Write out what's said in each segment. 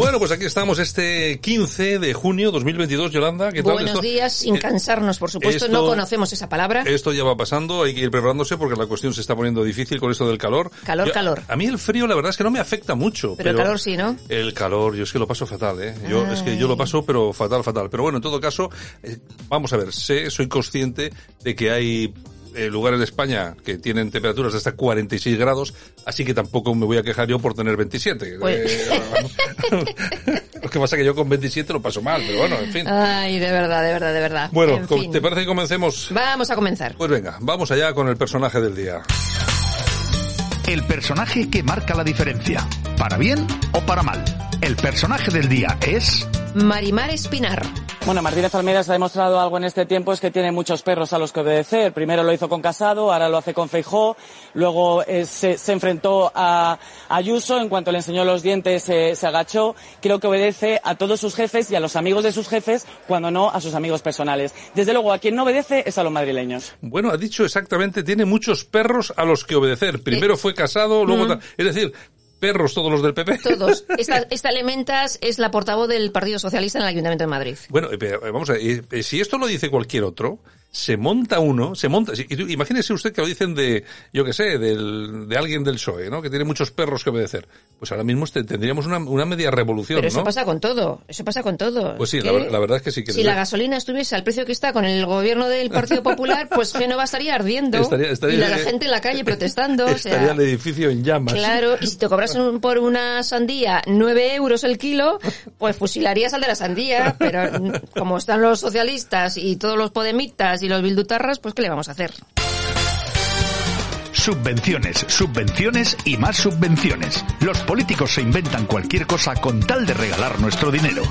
Bueno, pues aquí estamos este 15 de junio 2022, Yolanda. ¿qué tal? Buenos Esto- días, sin eh, cansarnos, por supuesto. esto- no conocemos esa palabra. Esto ya va pasando, hay que ir preparándose porque la cuestión se está poniendo difícil con esto del calor. Calor, calor. A mí el frío la verdad es que no me afecta mucho. Pero el calor sí, ¿no? El calor, yo es que lo paso fatal, ¿eh? Yo, es que yo lo paso, pero fatal, fatal. Pero bueno, en todo caso, eh, vamos a ver, sé, soy consciente de que hay eh, lugares de España que tienen temperaturas de hasta 46 grados, así que tampoco me voy a quejar yo por tener 27. Pues- Eh, lo que pasa es que yo con 27 lo paso mal, pero bueno, en fin. Ay, de verdad, de verdad, de verdad. Bueno, En co- fin. ¿te parece que comencemos? Vamos a comenzar. Pues venga, vamos allá con el personaje del día. El personaje que marca la diferencia. ¿Para bien o para mal? El personaje del día es... Marimar Espinar. Bueno, Martínez Almeida se ha demostrado algo en este tiempo, es que tiene muchos perros a los que obedecer. Primero lo hizo con Casado, ahora lo hace con Feijó, luego eh, se, se enfrentó a Ayuso, en cuanto le enseñó los dientes eh, se agachó. Creo que obedece a todos sus jefes y a los amigos de sus jefes, cuando no a sus amigos personales. Desde luego, a quien no obedece es a los madrileños. Bueno, ha dicho exactamente, tiene muchos perros a los que obedecer. Primero fue casado, luego... tal. Es decir, perros todos los del PP. Todos. Esta, esta Elementas es la portavoz del Partido Socialista en el Ayuntamiento de Madrid. Bueno, eh, pero, eh, vamos a ver, eh, si esto lo dice cualquier otro, se monta uno, se monta, y tú- imagínese usted que lo dicen de, yo que sé, del, de alguien del PSOE, ¿no? Que tiene muchos perros que obedecer. Pues ahora mismo este- tendríamos una, una media revolución, Pero eso ¿no? pasa con todo. Eso pasa con todo. Pues sí, la, verdad es que sí que Si la gasolina estuviese al precio que está con el gobierno del Partido Popular, pues Génova estaría ardiendo. Estaría- estaría- y la, la gente en la calle protestando. o estaría sea, el edificio en llamas. Claro, y si te cobras un- por una sandía 9 euros el kilo, pues fusilarías al de la sandía, pero como están los socialistas y todos los podemitas y los bildutarras, pues ¿qué le vamos a hacer? Subvenciones, subvenciones y más subvenciones. Los políticos se inventan cualquier cosa con tal de regalar nuestro dinero.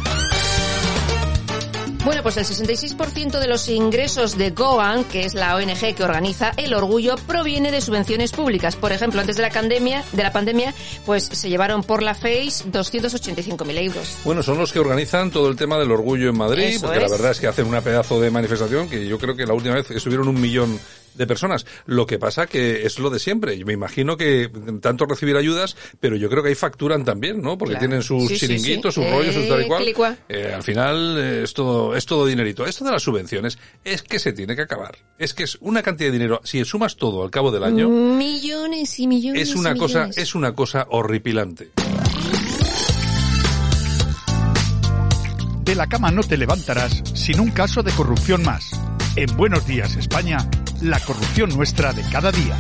Bueno, pues el 66% de los ingresos de Goan, que es la ONG que organiza el orgullo, proviene de subvenciones públicas. Por ejemplo, antes de la pandemia, de la pandemia, pues se llevaron por la FACE 285.000 euros. Bueno, son los que organizan todo el tema del orgullo en Madrid, Eso porque la verdad es que hacen una pedazo de manifestación que yo creo que la última vez estuvieron un millón de personas. Lo que pasa que es lo de siempre. Yo me imagino que tanto recibir ayudas, pero yo creo que ahí facturan también, ¿no? Porque Claro. tienen sus Sí, chiringuitos, sí. sus rollos, sus tal y Eh, cual. Eh, al final eh, es todo, es todo dinerito. Esto de las subvenciones es que se tiene que acabar. Es que es una cantidad de dinero. Si sumas todo al cabo del año, Millones y millones. es una y cosa, millones. es una cosa horripilante. De la cama no te levantarás sin un caso de corrupción más. En Buenos Días España, la corrupción nuestra de cada día.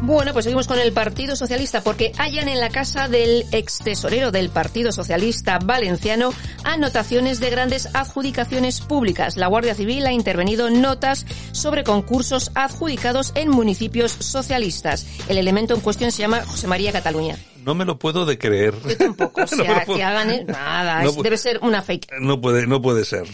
Bueno, pues seguimos con el Partido Socialista porque hallan en la casa del ex tesorero del Partido Socialista valenciano anotaciones de grandes adjudicaciones públicas. La Guardia Civil ha intervenido notas sobre concursos adjudicados en municipios socialistas. El elemento en cuestión se llama José María Cataluña. No me lo puedo de creer. Yo tampoco, o No sea, lo puedo- que hagan eh, nada, No es- debe ser una fake. No puede, no puede ser.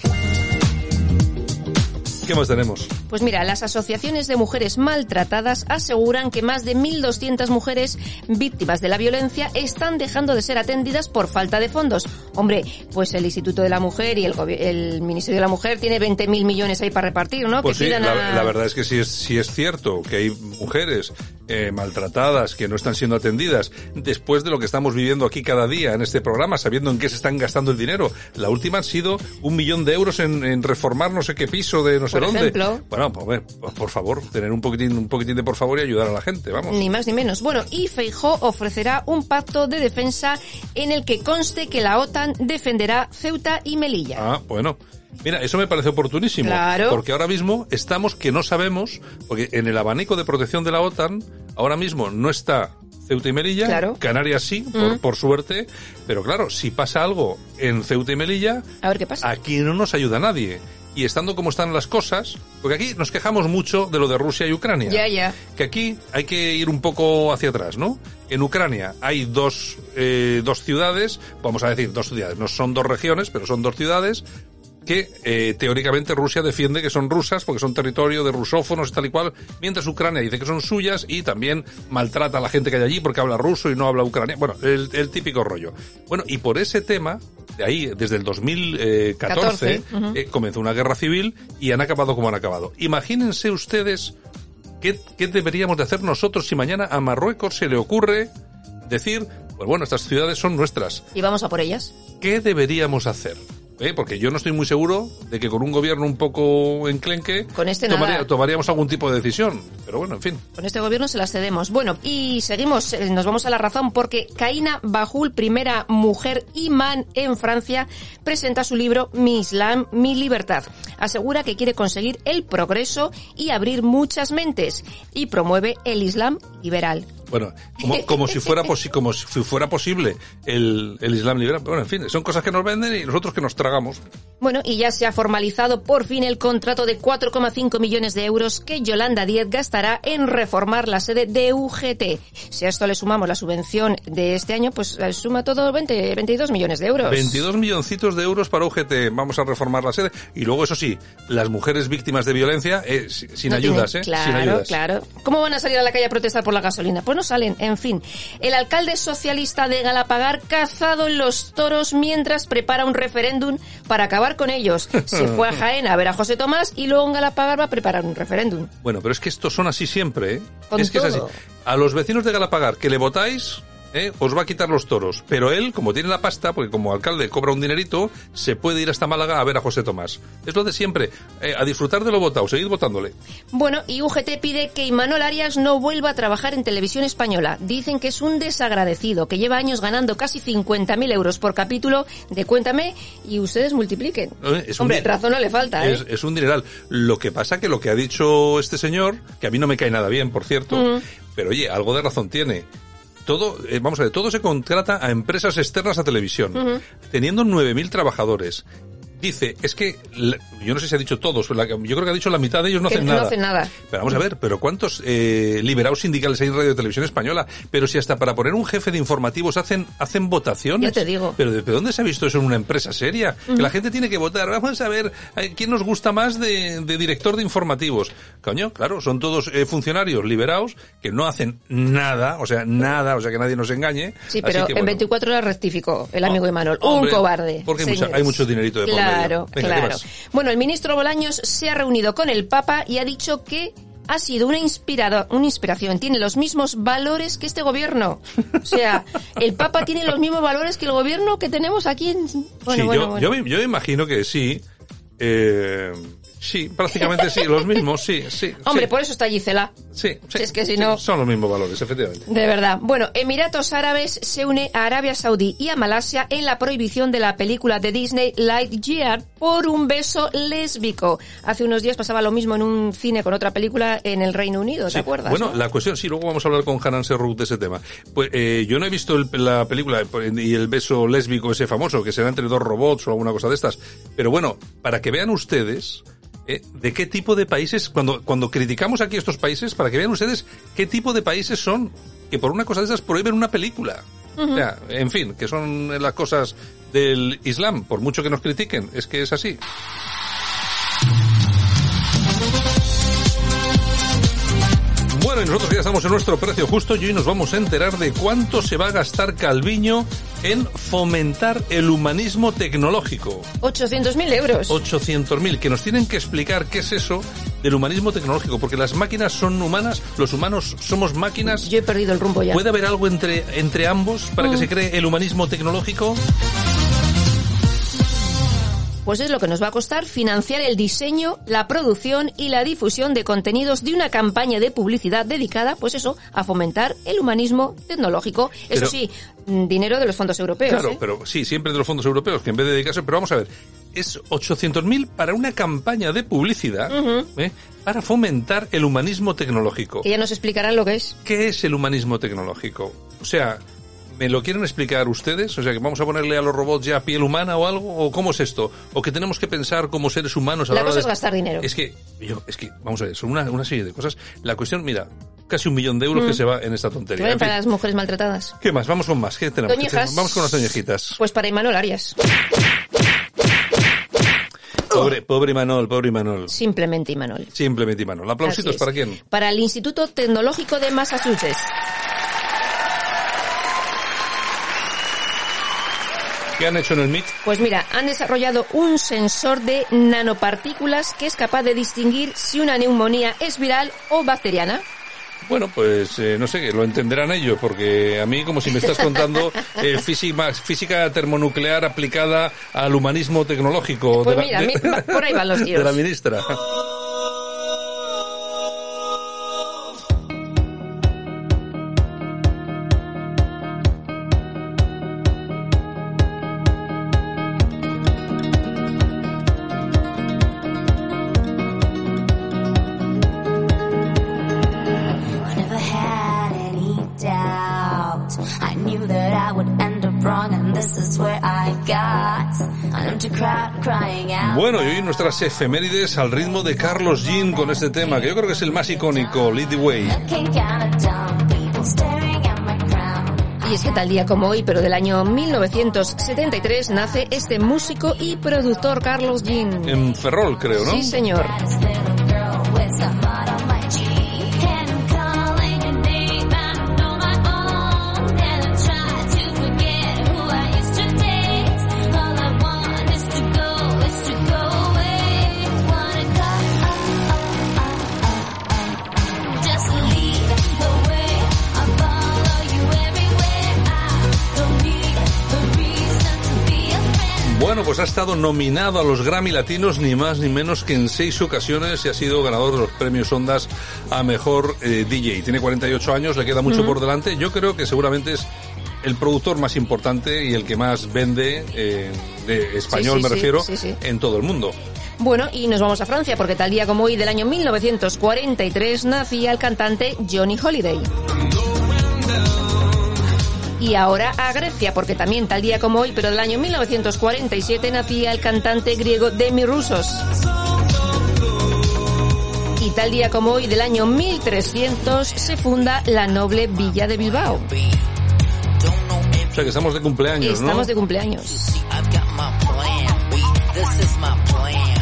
¿Qué más tenemos? Pues mira, las asociaciones de mujeres maltratadas aseguran que más de 1.200 mujeres víctimas de la violencia están dejando de ser atendidas por falta de fondos. Hombre, pues el Instituto de la Mujer y el, el Ministerio de la Mujer tiene 20.000 millones ahí para repartir, ¿no? Pues que sí, la, a- la verdad es que sí es, sí es cierto que hay mujeres eh, maltratadas que no están siendo atendidas después de lo que estamos viviendo aquí cada día en este programa, sabiendo en qué se están gastando el dinero. La última han sido un millón de euros en, en reformar no sé qué piso de no sé Por dónde. ejemplo. Bueno, pues, hombre, por favor, tener un poquitín, un poquitín de por favor y ayudar a la gente, vamos. Ni más ni menos. Bueno, y Feijó ofrecerá un pacto de defensa en el que conste que la OTAN defenderá Ceuta y Melilla. Ah, bueno. Mira, eso me parece oportunísimo. Claro. Porque ahora mismo estamos que no sabemos, porque en el abanico de protección de la OTAN, ahora mismo no está Ceuta y Melilla, Claro. Canarias sí, por, Mm. por suerte, pero claro, si pasa algo en Ceuta y Melilla, A ver qué pasa. aquí no nos ayuda nadie. Y estando como están las cosas, porque aquí nos quejamos mucho de lo de Rusia y Ucrania. Ya, ya. Que aquí hay que ir un poco hacia atrás, ¿no? En Ucrania hay dos, eh, dos ciudades, vamos a decir dos ciudades, no son dos regiones, pero son dos ciudades que eh, teóricamente Rusia defiende que son rusas porque son territorio de rusófonos y tal y cual, mientras Ucrania dice que son suyas y también maltrata a la gente que hay allí porque habla ruso y no habla ucraniano. Bueno, el, el típico rollo. Bueno, y por ese tema, de ahí, desde el 2014, 14, ujú. eh, comenzó una guerra civil y han acabado como han acabado. Imagínense ustedes ¿qué, qué deberíamos de hacer nosotros si mañana a Marruecos se le ocurre decir, pues bueno, estas ciudades son nuestras? Y vamos a por ellas. ¿Qué deberíamos hacer? ¿Eh? Porque yo no estoy muy seguro de que con un gobierno un poco enclenque Con este tomaría- tomaríamos algún tipo de decisión. Pero bueno, en fin. Con este gobierno se las cedemos. Bueno, y seguimos, eh, nos vamos a la razón porque Kaina Bajul, primera mujer imán en Francia, presenta su libro Mi Islam, mi libertad. Asegura que quiere conseguir el progreso y abrir muchas mentes y promueve el Islam liberal. Bueno, como, como si fuera posi- como si fuera posible el, el Islam liberal. Bueno, en fin, son cosas que nos venden y nosotros que nos tragamos. Bueno, y ya se ha formalizado por fin el contrato de 4,5 millones de euros que Yolanda Díez gastará en reformar la sede de UGT. Si a esto le sumamos la subvención de este año, pues eh, suma todo 20, 22 millones de euros. 22 milloncitos de euros para UGT. Vamos a reformar la sede. Y luego, eso sí, las mujeres víctimas de violencia, eh, si- sin No ayudas, tienen- ¿eh? Claro, sin ayudas. claro. ¿Cómo van a salir a la calle a protestar por la gasolina? Pues no salen, en fin. El alcalde socialista de Galapagar cazado en los toros mientras prepara un referéndum para acabar con ellos. Se fue a Jaén a ver a José Tomás y luego en Galapagar va a preparar un referéndum. Bueno, pero es que estos son así siempre, ¿eh? Con es que es así. A los vecinos de Galapagar que le votáis, ¿eh? os va a quitar los toros. Pero él, como tiene la pasta, porque como alcalde cobra un dinerito, se puede ir hasta Málaga a ver a José Tomás. Es lo de siempre. Eh, a disfrutar de lo votado, seguid votándole. Bueno, y UGT pide que Imanol Arias no vuelva a trabajar en televisión española. Dicen que es un desagradecido, que lleva años ganando casi 50.000 euros por capítulo de Cuéntame y ustedes multipliquen. Eh, es un Hombre, di- razón no le falta, ¿eh? Es, es un dineral. Lo que pasa que lo que ha dicho este señor, que a mí no me cae nada bien, por cierto, pero oye, algo de razón tiene. Todo, eh, vamos a ver, todo se contrata a empresas externas a televisión, Ujú. teniendo 9.000 trabajadores. Dice, es que, yo no sé si ha dicho todos, yo creo que ha dicho la mitad de ellos no Que hacen no nada. hacen nada. Pero vamos a ver, pero ¿cuántos eh, liberados sindicales hay en Radio Televisión Española? Pero si hasta para poner un jefe de informativos hacen hacen votaciones. Ya te digo. Pero ¿de dónde se ha visto eso en una empresa seria? Que la gente tiene que votar. Vamos a ver eh, quién nos gusta más de, de director de informativos. Coño, claro, son todos eh, funcionarios liberados que no hacen nada, o sea, nada, o sea, que nadie nos engañe. Sí, pero que, en bueno. 24 horas rectificó el Oh, amigo Imanol. un cobarde. porque hay mucha- señores. hay mucho dinerito de por medio. Claro, Venga, ¿qué claro. Bueno, el ministro Bolaños se ha reunido con el Papa y ha dicho que ha sido una inspirado, una inspiración. Tiene los mismos valores que este gobierno. O sea, el Papa tiene los mismos valores que el gobierno que tenemos aquí en... Bueno, sí, bueno, yo, bueno. Yo, me, yo me imagino que sí. Eh, sí, prácticamente sí, los mismos, sí, sí. Hombre, sí, por eso está Gisela. sí, sí, si es que si sí, no- Son los mismos valores, efectivamente. De verdad. Bueno, Emiratos Árabes se une a Arabia Saudí y a Malasia en la prohibición de la película de Disney Lightyear por un beso lésbico. Hace unos días pasaba lo mismo en un cine con otra película en el Reino Unido, ¿te Sí, acuerdas? Bueno, no? la cuestión, sí, luego vamos a hablar con Hanan Serrout de ese tema. Pues eh, yo no he visto el- la película y el beso lésbico ese famoso, que será entre dos robots o alguna cosa de estas. Pero bueno, para que vean ustedes eh, de qué tipo de países, cuando, cuando criticamos aquí estos países, para que vean ustedes qué tipo de países son que por una cosa de esas prohíben una película. O sea, en fin, que son las cosas del Islam, por mucho que nos critiquen, es que es así. Nosotros ya estamos en nuestro precio justo y hoy nos vamos a enterar de cuánto se va a gastar Calviño en fomentar el humanismo tecnológico. 800.000 euros. 800.000, que nos tienen que explicar qué es eso del humanismo tecnológico, porque las máquinas son humanas, los humanos somos máquinas. Yo he perdido el rumbo ya. ¿Puede haber algo entre, entre ambos para que Mm. se cree el humanismo tecnológico? Pues es lo que nos va a costar financiar el diseño, la producción y la difusión de contenidos de una campaña de publicidad dedicada, pues eso, a fomentar el humanismo tecnológico. Eso Pero- sí, mm, dinero de los fondos europeos. Claro, ¿eh? pero sí, siempre de los fondos europeos, que en vez de dedicarse, pero vamos a ver, es 800.000 para una campaña de publicidad ¿eh? para fomentar el humanismo tecnológico. Que ya nos explicarán lo que es. ¿Qué es el humanismo tecnológico? O sea, ¿me lo quieren explicar ustedes? O sea, que vamos a ponerle a los robots ya piel humana o algo, o cómo es esto, o que tenemos que pensar como seres humanos a la, La hora cosa de- es gastar dinero. Es que, yo, es que, vamos a ver, son una, una serie de cosas. La cuestión, mira, casi un millón de euros que se va en esta Mm. Tontería. fin, para las mujeres maltratadas. ¿Qué más? Vamos con más. ¿Qué tenemos? ¿Qué tenemos? Vamos con las toñejitas. Pues para Imanol Arias. Pobre, pobre Imanol, pobre Imanol. Simplemente Imanol. Simplemente Imanol. ¿Aplausitos para quién? Para el Instituto Tecnológico de Massachusetts. ¿Qué han hecho en el MIT? Pues mira, han desarrollado un sensor de nanopartículas que es capaz de distinguir si una neumonía es viral o bacteriana. Bueno, pues eh, no sé, lo entenderán ellos, porque a mí como si me estás contando eh, física, física termonuclear aplicada al humanismo tecnológico Pues de, la, mira, de- mi- va- por ahí van los de tiros. la ministra. Bueno, y hoy nuestras efemérides al ritmo de Carlos Jean con este tema, que yo creo que es el más icónico, Lead the Way. Y es que tal día como hoy, pero del año 1973, nace este músico y productor Carlos Jean. En Ferrol, creo, ¿no? Sí, señor. Ha estado nominado a los Grammy Latinos ni más ni menos que en seis ocasiones y ha sido ganador de los premios Ondas a mejor eh, DJ. Tiene 48 años, le queda mucho por delante. Yo creo que seguramente es el productor más importante y el que más vende eh, de español, Sí, sí, me refiero, sí. en todo el mundo. Bueno, y nos vamos a Francia, porque tal día como hoy del año 1943 nacía el cantante Johnny Holiday. Y ahora a Grecia, porque también tal día como hoy, pero del año 1947 nacía el cantante griego Demi Roussos. Y tal día como hoy del año 1300 se funda la noble villa de Bilbao. O sea que estamos de cumpleaños, ¿no? Estamos de cumpleaños.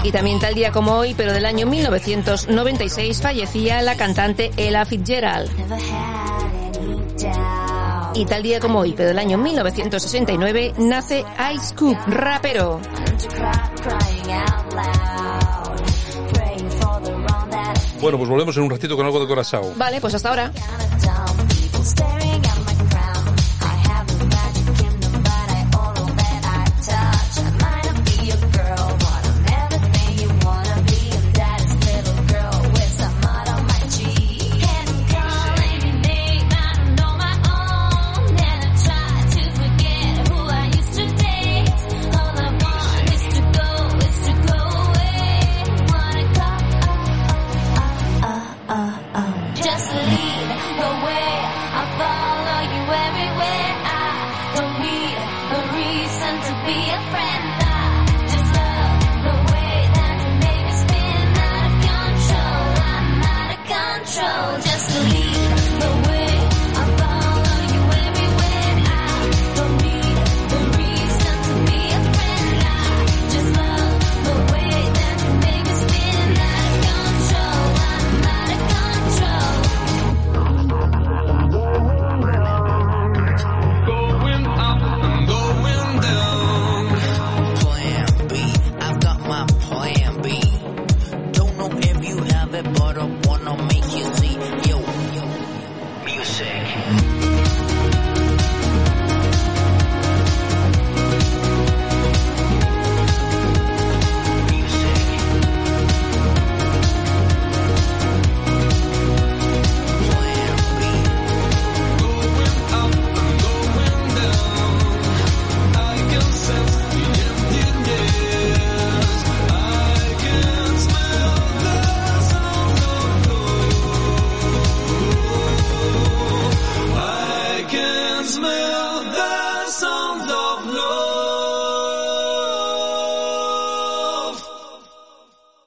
Y también tal día como hoy, pero del año 1996 fallecía la cantante Ella Fitzgerald. Y tal día como hoy, pero del año 1969 nace Ice Cube, rapero. Bueno, pues volvemos en un ratito con algo de Corazao. Vale, pues hasta ahora. Be a friend.